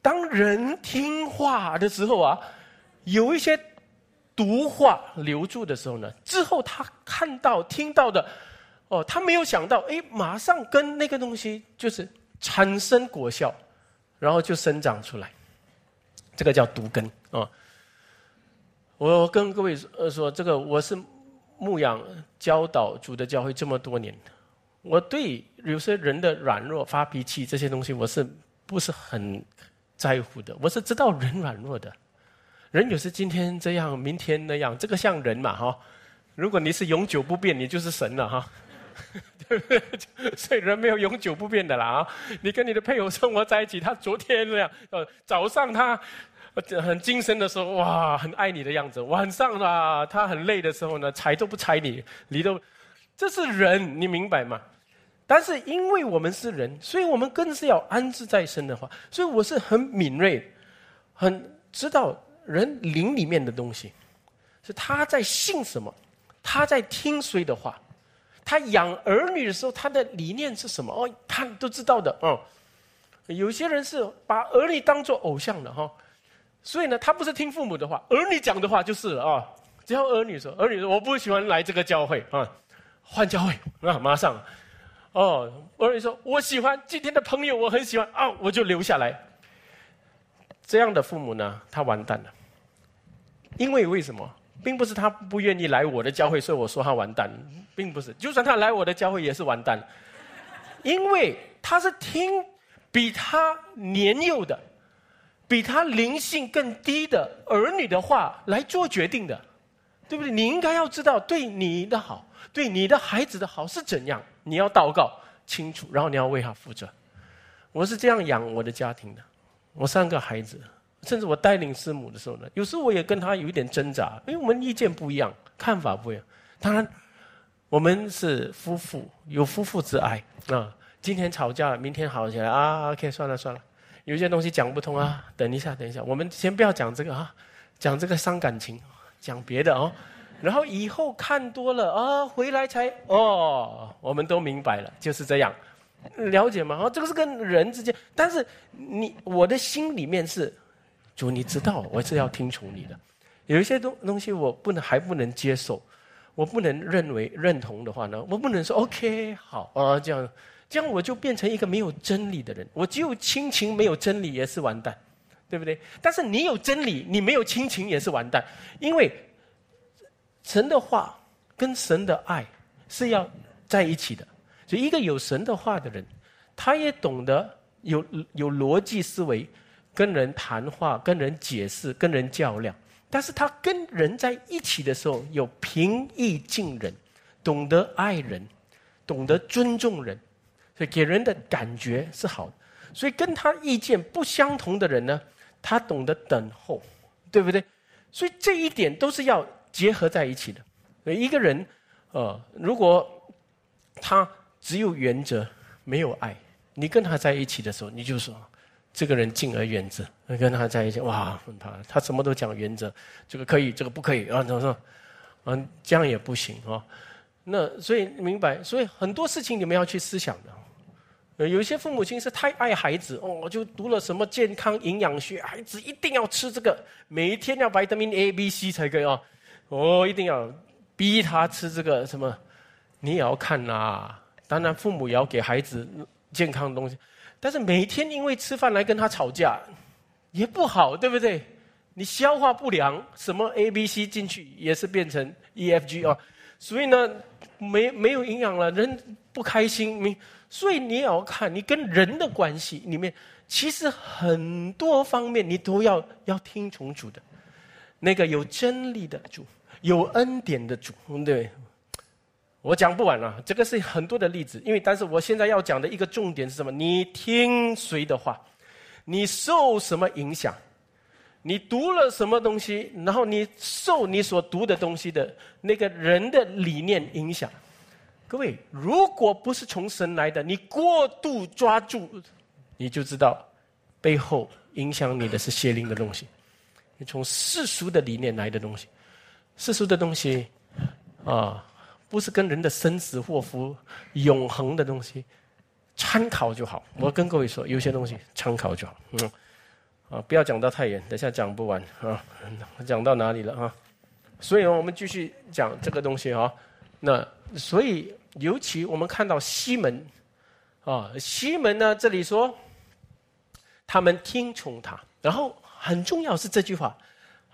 当人听话的时候啊。有一些毒话留住的时候呢，之后他看到、听到的，哦，他没有想到，哎，马上跟那个东西就是产生果效，然后就生长出来，这个叫毒根啊。我跟各位呃说，这个我是牧养教导主的教会这么多年，我对有些人的软弱、发脾气这些东西，我是不是很在乎的？我是知道人软弱的。人有时今天这样，明天那样，这个像人嘛哈？如果你是永久不变，你就是神了哈。对不对？所以人没有永久不变的啦啊！你跟你的配偶生活在一起，他昨天那样，呃，早上他很精神的时候，哇，很爱你的样子；晚上啊，他很累的时候呢，睬都不睬你，你都，这是人，你明白吗？但是因为我们是人，所以我们更是要安置在身的话，所以我是很敏锐，很知道。人灵里面的东西，是他在信什么，他在听谁的话，他养儿女的时候，他的理念是什么？哦，他都知道的。哦，有些人是把儿女当做偶像的哈，所以呢，他不是听父母的话，儿女讲的话就是了啊。只要儿女说，儿女说我不喜欢来这个教会啊，换教会啊，马上。哦，儿女说我喜欢今天的朋友，我很喜欢啊，我就留下来。这样的父母呢，他完蛋了。因为为什么，并不是他不愿意来我的教会，所以我说他完蛋，并不是。就算他来我的教会，也是完蛋。因为他是听比他年幼的、比他灵性更低的儿女的话来做决定的，对不对？你应该要知道，对你的好，对你的孩子的好是怎样，你要祷告清楚，然后你要为他负责。我是这样养我的家庭的。我三个孩子，甚至我带领师母的时候呢，有时候我也跟他有一点挣扎，因为我们意见不一样，看法不一样。当然，我们是夫妇，有夫妇之爱啊。今天吵架了，明天好起来啊。OK，算了算了，有些东西讲不通啊。等一下，等一下，我们先不要讲这个啊，讲这个伤感情，讲别的哦。然后以后看多了啊，回来才哦，我们都明白了，就是这样。了解吗？哦，这个是跟人之间，但是你我的心里面是，主你知道，我是要听从你的。有一些东东西我不能还不能接受，我不能认为认同的话呢，我不能说 OK 好啊，这样这样我就变成一个没有真理的人。我只有亲情没有真理也是完蛋，对不对？但是你有真理，你没有亲情也是完蛋，因为神的话跟神的爱是要在一起的。所以，一个有神的话的人，他也懂得有有逻辑思维，跟人谈话，跟人解释，跟人较量。但是他跟人在一起的时候，有平易近人，懂得爱人，懂得尊重人，所以给人的感觉是好的。所以跟他意见不相同的人呢，他懂得等候，对不对？所以这一点都是要结合在一起的。所以一个人，呃，如果他只有原则没有爱，你跟他在一起的时候，你就说。这个人敬而远之，跟他在一起，哇，他他什么都讲原则，这个可以，这个不可以啊，怎么说？嗯，这样也不行啊。那所以明白，所以很多事情你们要去思想的。有一些父母亲是太爱孩子哦，就读了什么健康营养学，孩子一定要吃这个，每一天要维他命 A、B、C 才可以哦。我一定要逼他吃这个什么？你也要看呐。当然，父母也要给孩子健康的东西。但是每天因为吃饭来跟他吵架，也不好，对不对？你消化不良，什么 A、B、C 进去也是变成 E、F、G 啊，所以呢，没没有营养了，人不开心。你所以你也要看你跟人的关系里面，其实很多方面你都要要听从主的，那个有真理的主，有恩典的主，对。我讲不完了，这个是很多的例子，因为但是我现在要讲的一个重点是什么？你听谁的话？你受什么影响？你读了什么东西？然后你受你所读的东西的那个人的理念影响？各位，如果不是从神来的，你过度抓住，你就知道背后影响你的是邪灵的东西。你从世俗的理念来的东西，世俗的东西啊。不是跟人的生死祸福、永恒的东西参考就好。我跟各位说，有些东西参考就好。嗯，啊，不要讲到太远，等下讲不完啊。讲到哪里了啊？所以，我们继续讲这个东西啊。那所以，尤其我们看到西门啊，西门呢，这里说他们听从他，然后很重要是这句话，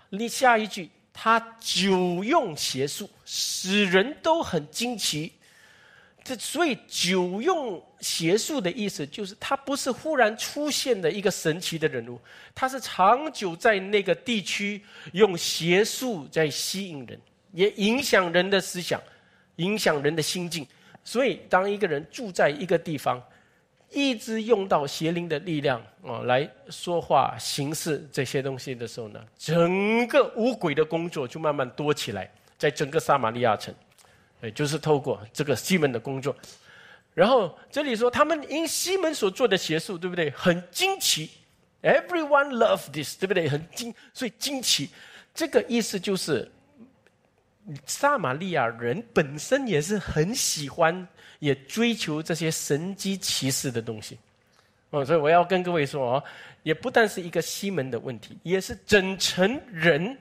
你下一句。他久用邪术，使人都很惊奇。这所以久用邪术的意思，就是他不是忽然出现的一个神奇的人物，他是长久在那个地区用邪术在吸引人，也影响人的思想，影响人的心境。所以，当一个人住在一个地方，一直用到邪灵的力量啊，来说话、行事这些东西的时候呢，整个巫鬼的工作就慢慢多起来，在整个撒玛利亚城，哎，就是透过这个西门的工作。然后这里说，他们因西门所做的邪术，对不对？很惊奇，Everyone love this，对不对？很惊，所以惊奇，这个意思就是，撒玛利亚人本身也是很喜欢。也追求这些神机骑士的东西，哦，所以我要跟各位说哦，也不但是一个西门的问题，也是整层人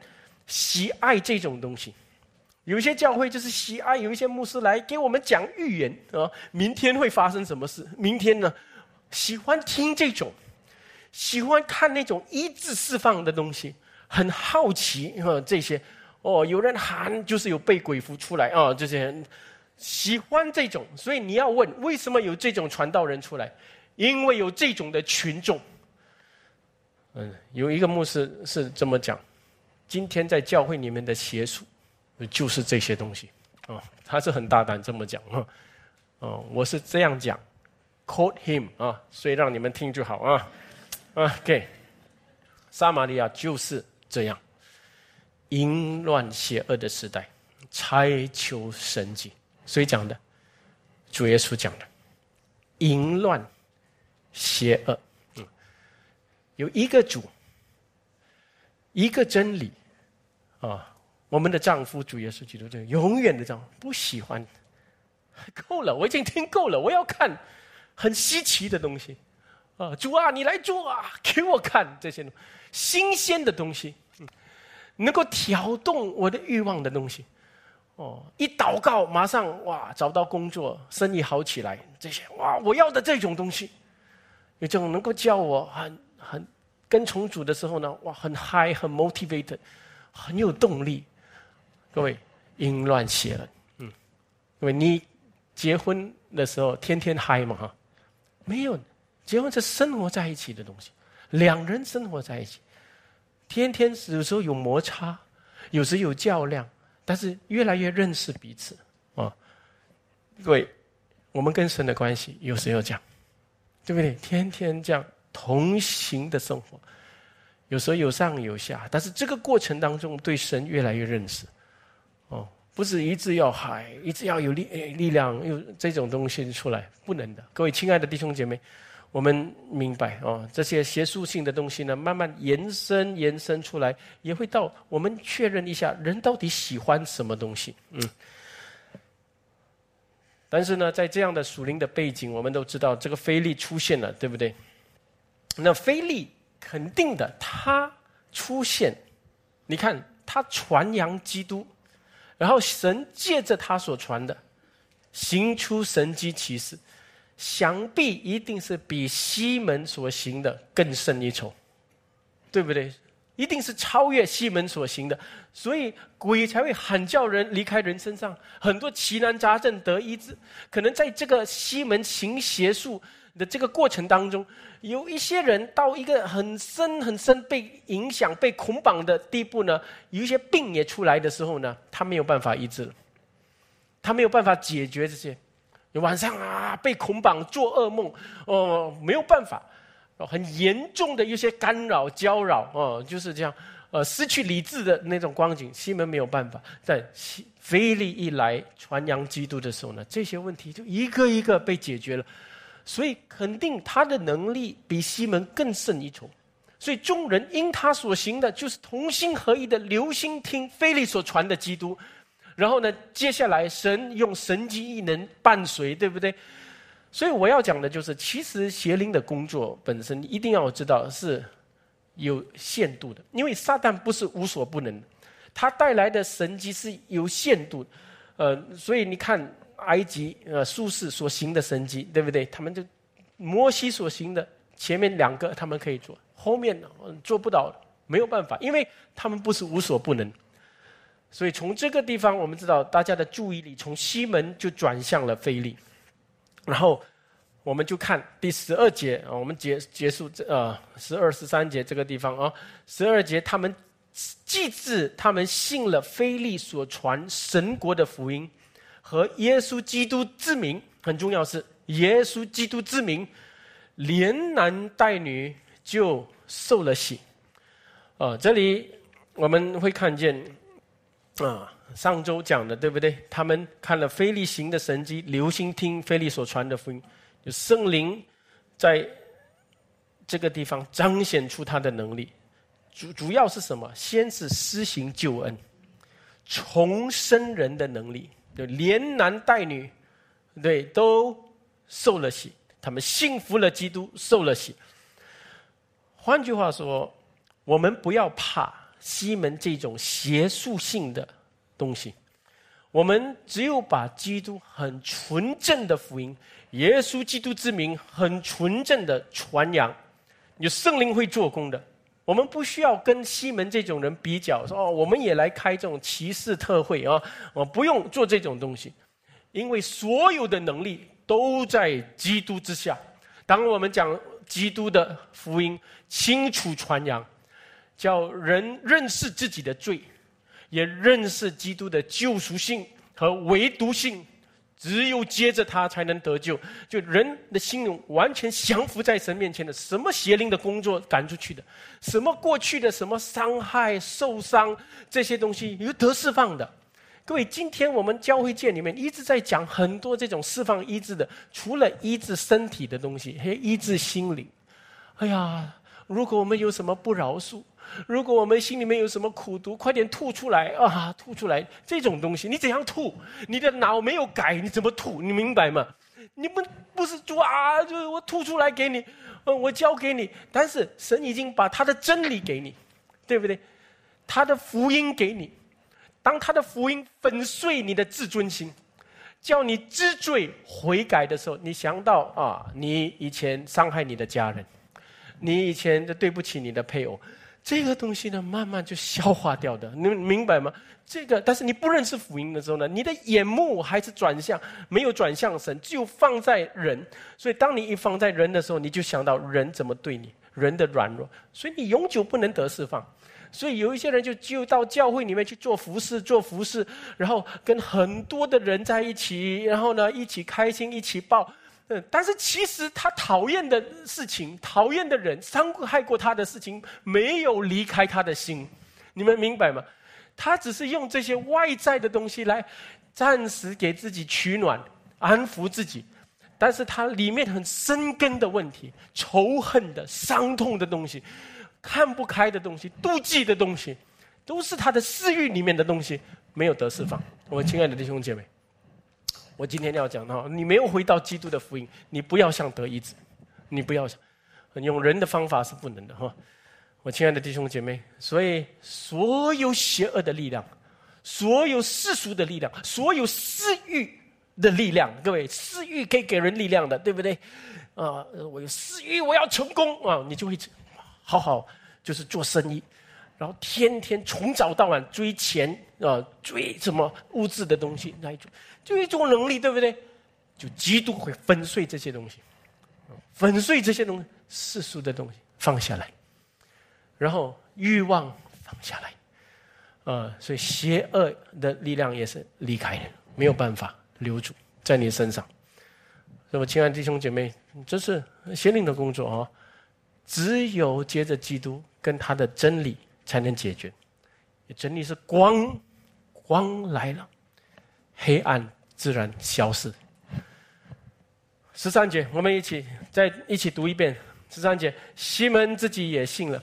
喜爱这种东西。有一些教会就是喜爱，有一些牧师来给我们讲预言啊，明天会发生什么事？明天呢，喜欢听这种，喜欢看那种医治释放的东西，很好奇啊，这些哦，有人喊就是有被鬼附出来啊，这些。喜欢这种，所以你要问为什么有这种传道人出来？因为有这种的群众。嗯，有一个牧师是这么讲：今天在教会里面的邪术，就是这些东西。哦，他是很大胆这么讲啊。哦，我是这样讲，quote him 啊，所以让你们听就好啊。OK，撒玛利亚就是这样，淫乱邪恶的时代，拆求神迹。谁讲的？主耶稣讲的，淫乱、邪恶，嗯，有一个主，一个真理，啊，我们的丈夫主耶稣基督，这永远的丈夫，不喜欢，够了，我已经听够了，我要看很稀奇的东西，啊，主啊，你来做啊，给我看这些新鲜的东西，嗯。能够挑动我的欲望的东西。哦，一祷告马上哇找到工作，生意好起来，这些哇我要的这种东西，有这种能够叫我很很跟重组的时候呢，哇很嗨很 motivated，很有动力。各位淫乱邪了，嗯，因为你结婚的时候天天嗨嘛哈，没有结婚是生活在一起的东西，两人生活在一起，天天有时候有摩擦，有时有较量。但是越来越认识彼此啊，各位，我们跟神的关系有时候这样，对不对？天天这样同行的生活，有时候有上有下，但是这个过程当中对神越来越认识，哦，不是一直要海，一直要有力力量，有这种东西出来，不能的。各位亲爱的弟兄姐妹。我们明白哦，这些学术性的东西呢，慢慢延伸、延伸出来，也会到我们确认一下人到底喜欢什么东西。嗯。但是呢，在这样的属灵的背景，我们都知道这个菲利出现了，对不对？那菲利肯定的，他出现，你看他传扬基督，然后神借着他所传的，行出神迹奇事。想必一定是比西门所行的更胜一筹，对不对？一定是超越西门所行的，所以鬼才会喊叫人离开人身上，很多奇难杂症得医治。可能在这个西门行邪术的这个过程当中，有一些人到一个很深很深被影响、被捆绑的地步呢，有一些病也出来的时候呢，他没有办法医治了，他没有办法解决这些。晚上啊，被捆绑做噩梦，哦，没有办法，很严重的一些干扰、搅扰，哦，就是这样，呃，失去理智的那种光景。西门没有办法，在菲利一来传扬基督的时候呢，这些问题就一个一个被解决了。所以肯定他的能力比西门更胜一筹。所以众人因他所行的，就是同心合意的留心听菲利所传的基督。然后呢？接下来，神用神机异能伴随，对不对？所以我要讲的就是，其实邪灵的工作本身一定要知道是有限度的，因为撒旦不是无所不能，他带来的神迹是有限度。呃，所以你看埃及呃术士所行的神迹，对不对？他们就摩西所行的前面两个他们可以做，后面做不到，没有办法，因为他们不是无所不能。所以从这个地方，我们知道大家的注意力从西门就转向了菲利，然后我们就看第十二节啊，我们结结束这呃十二十三节这个地方啊，十二节他们既至他们信了菲利所传神国的福音和耶稣基督之名，很重要是耶稣基督之名，连男带女就受了洗。啊，这里我们会看见。啊，上周讲的对不对？他们看了菲利行的神迹，留心听菲利所传的福音，就圣灵在这个地方彰显出他的能力。主主要是什么？先是施行救恩，重生人的能力，就连男带女，对，都受了洗，他们信服了基督，受了洗。换句话说，我们不要怕。西门这种邪术性的东西，我们只有把基督很纯正的福音，耶稣基督之名很纯正的传扬，有圣灵会做工的。我们不需要跟西门这种人比较，说哦，我们也来开这种骑士特会啊，我不用做这种东西，因为所有的能力都在基督之下。当我们讲基督的福音清楚传扬。叫人认识自己的罪，也认识基督的救赎性和唯独性，只有接着他才能得救。就人的心灵完全降服在神面前的，什么邪灵的工作赶出去的，什么过去的什么伤害、受伤这些东西有得释放的。各位，今天我们教会界里面一直在讲很多这种释放医治的，除了医治身体的东西，还医治心灵。哎呀，如果我们有什么不饶恕，如果我们心里面有什么苦毒，快点吐出来啊！吐出来这种东西，你怎样吐？你的脑没有改，你怎么吐？你明白吗？你们不是说啊，就是我吐出来给你，嗯，我教给你。但是神已经把他的真理给你，对不对？他的福音给你，当他的福音粉碎你的自尊心，叫你知罪悔改的时候，你想到啊，你以前伤害你的家人，你以前的对不起你的配偶，这个东西呢，慢慢就消化掉的。你明白吗？这个，但是你不认识福音的时候呢，你的眼目还是转向，没有转向神，就放在人。所以，当你一放在人的时候，你就想到人怎么对你，人的软弱，所以你永久不能得释放。所以有一些人就就到教会里面去做服饰，做服饰，然后跟很多的人在一起，然后呢一起开心，一起抱。嗯，但是其实他讨厌的事情、讨厌的人、伤害过他的事情，没有离开他的心。你们明白吗？他只是用这些外在的东西来暂时给自己取暖、安抚自己，但是他里面很深根的问题、仇恨的、伤痛的东西。看不开的东西、妒忌的东西，都是他的私欲里面的东西，没有得释放。我亲爱的弟兄姐妹，我今天要讲到，你没有回到基督的福音，你不要想得医治，你不要想用人的方法是不能的哈。我亲爱的弟兄姐妹，所以所有邪恶的力量、所有世俗的力量、所有私欲的力量，各位，私欲可以给人力量的，对不对？啊，我有私欲，我要成功啊，你就会。好好就是做生意，然后天天从早到晚追钱啊，追什么物质的东西那一种，就一种能力，对不对？就极度会粉碎这些东西，粉碎这些东西世俗的东西放下来，然后欲望放下来，啊，所以邪恶的力量也是离开的，没有办法留住在你身上。那么，亲爱的弟兄姐妹，这是邪灵的工作啊。只有接着基督跟他的真理才能解决。真理是光，光来了，黑暗自然消失。十三节，我们一起再一起读一遍。十三节，西门自己也信了，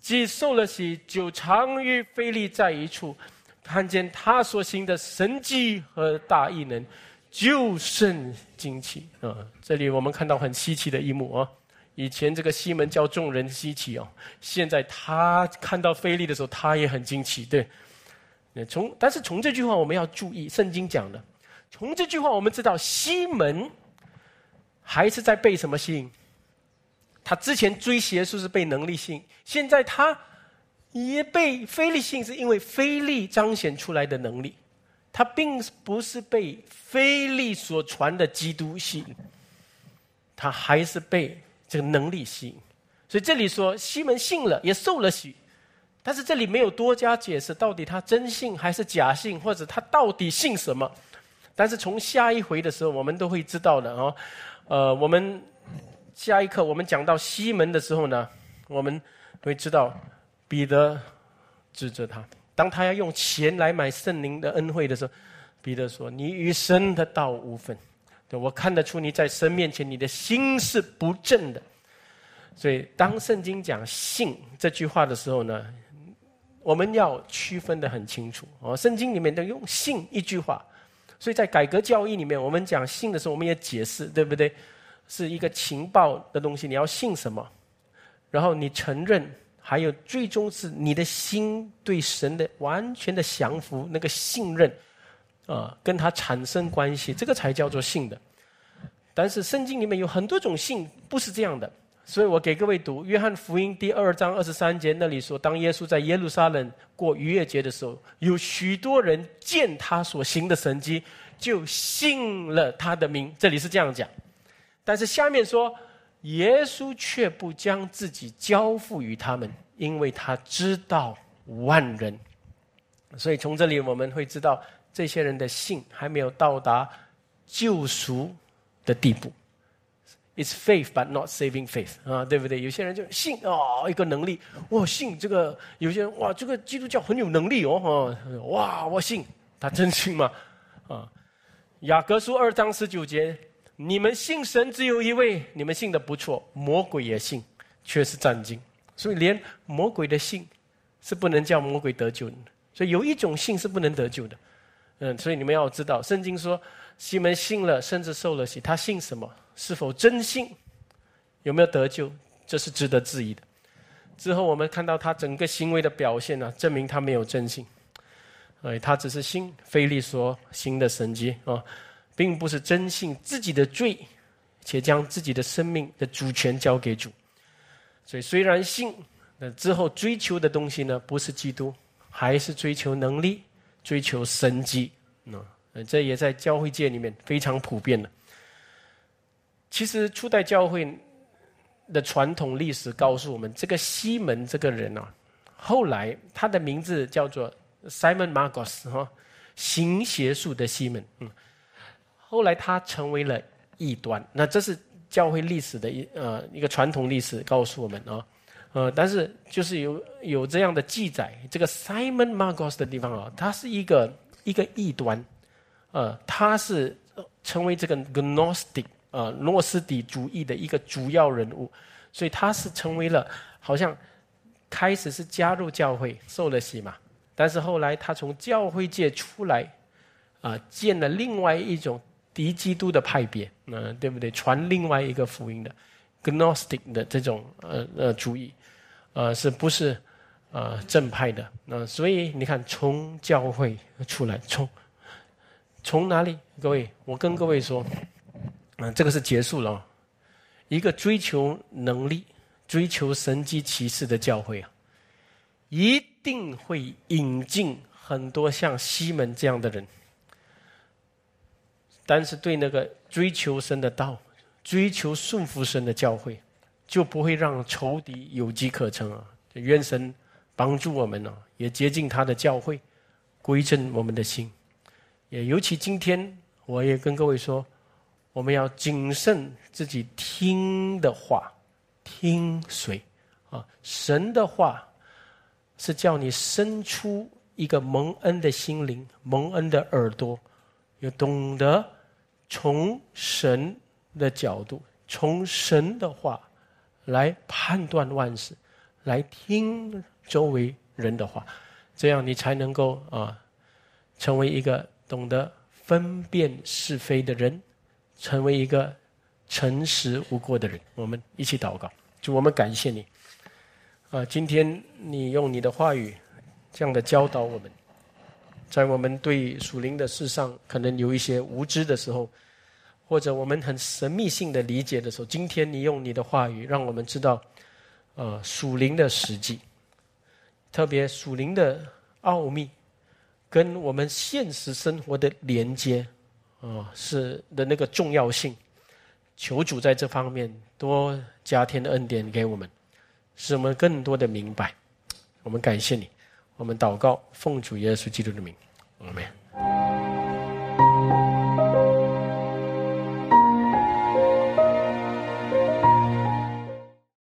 既受了洗，就常与腓力在一处，看见他所行的神迹和大异能，就甚惊奇啊！这里我们看到很稀奇的一幕啊。以前这个西门叫众人稀奇哦，现在他看到菲利的时候，他也很惊奇。对，从但是从这句话我们要注意，圣经讲的，从这句话我们知道西门还是在被什么吸引？他之前追邪术是被能力吸引，现在他也被非利吸引，是因为非利彰显出来的能力，他并不是被非利所传的基督吸引，他还是被。这个能力吸引，所以这里说西门信了，也受了洗，但是这里没有多加解释，到底他真信还是假信，或者他到底信什么？但是从下一回的时候，我们都会知道的哦。呃，我们下一课我们讲到西门的时候呢，我们会知道彼得指责他，当他要用钱来买圣灵的恩惠的时候，彼得说：“你与神的道无分。”对，我看得出你在神面前，你的心是不正的。所以，当圣经讲“信”这句话的时候呢，我们要区分的很清楚哦。圣经里面都用“信”一句话，所以在改革教义里面，我们讲“信”的时候，我们也解释，对不对？是一个情报的东西，你要信什么？然后你承认，还有最终是你的心对神的完全的降服，那个信任。啊，跟他产生关系，这个才叫做信的。但是圣经里面有很多种信，不是这样的。所以我给各位读《约翰福音》第二章二十三节，那里说，当耶稣在耶路撒冷过逾越节的时候，有许多人见他所行的神迹，就信了他的名。这里是这样讲。但是下面说，耶稣却不将自己交付于他们，因为他知道万人。所以从这里我们会知道。这些人的信还没有到达救赎的地步，It's faith but not saving faith 啊，对不对？有些人就信哦，一个能力，我信这个；有些人哇，这个基督教很有能力哦，哈哇，我信，他真信吗？啊，雅各书二章十九节，你们信神只有一位，你们信的不错，魔鬼也信，却是战惊，所以连魔鬼的信是不能叫魔鬼得救的，所以有一种信是不能得救的。嗯，所以你们要知道，圣经说西门信了，甚至受了洗。他信什么？是否真信？有没有得救？这是值得质疑的。之后我们看到他整个行为的表现呢，证明他没有真信。哎，他只是信菲利所行的神迹啊，并不是真信自己的罪，且将自己的生命的主权交给主。所以虽然信，那之后追求的东西呢，不是基督，还是追求能力，追求神迹。那这也在教会界里面非常普遍的。其实初代教会的传统历史告诉我们，这个西门这个人啊，后来他的名字叫做 Simon Marcos 哈，行邪术的西门。嗯，后来他成为了异端。那这是教会历史的一呃一个传统历史告诉我们啊，呃，但是就是有有这样的记载，这个 Simon Marcos 的地方啊，他是一个一个异端，呃，他是成为这个 Gnostic。呃，诺斯底主义的一个主要人物，所以他是成为了好像开始是加入教会受了洗嘛，但是后来他从教会界出来，啊，建了另外一种敌基督的派别，嗯，对不对？传另外一个福音的 Gnostic 的这种呃呃主义，呃，是不是呃正派的？那所以你看，从教会出来，从从哪里？各位，我跟各位说。嗯，这个是结束了。一个追求能力、追求神机骑士的教会啊，一定会引进很多像西门这样的人。但是对那个追求神的道、追求顺服神的教会，就不会让仇敌有机可乘啊！愿神帮助我们呢，也接近他的教会，归正我们的心。也尤其今天，我也跟各位说。我们要谨慎自己听的话，听谁啊？神的话是叫你生出一个蒙恩的心灵、蒙恩的耳朵，要懂得从神的角度、从神的话来判断万事，来听周围人的话，这样你才能够啊，成为一个懂得分辨是非的人。成为一个诚实无过的人，我们一起祷告，主我们感谢你，啊，今天你用你的话语这样的教导我们，在我们对属灵的事上可能有一些无知的时候，或者我们很神秘性的理解的时候，今天你用你的话语让我们知道，呃，属灵的实际，特别属灵的奥秘，跟我们现实生活的连接。哦，是的那个重要性，求主在这方面多加添的恩典给我们，使我们更多的明白。我们感谢你，我们祷告，奉主耶稣基督的名，阿门。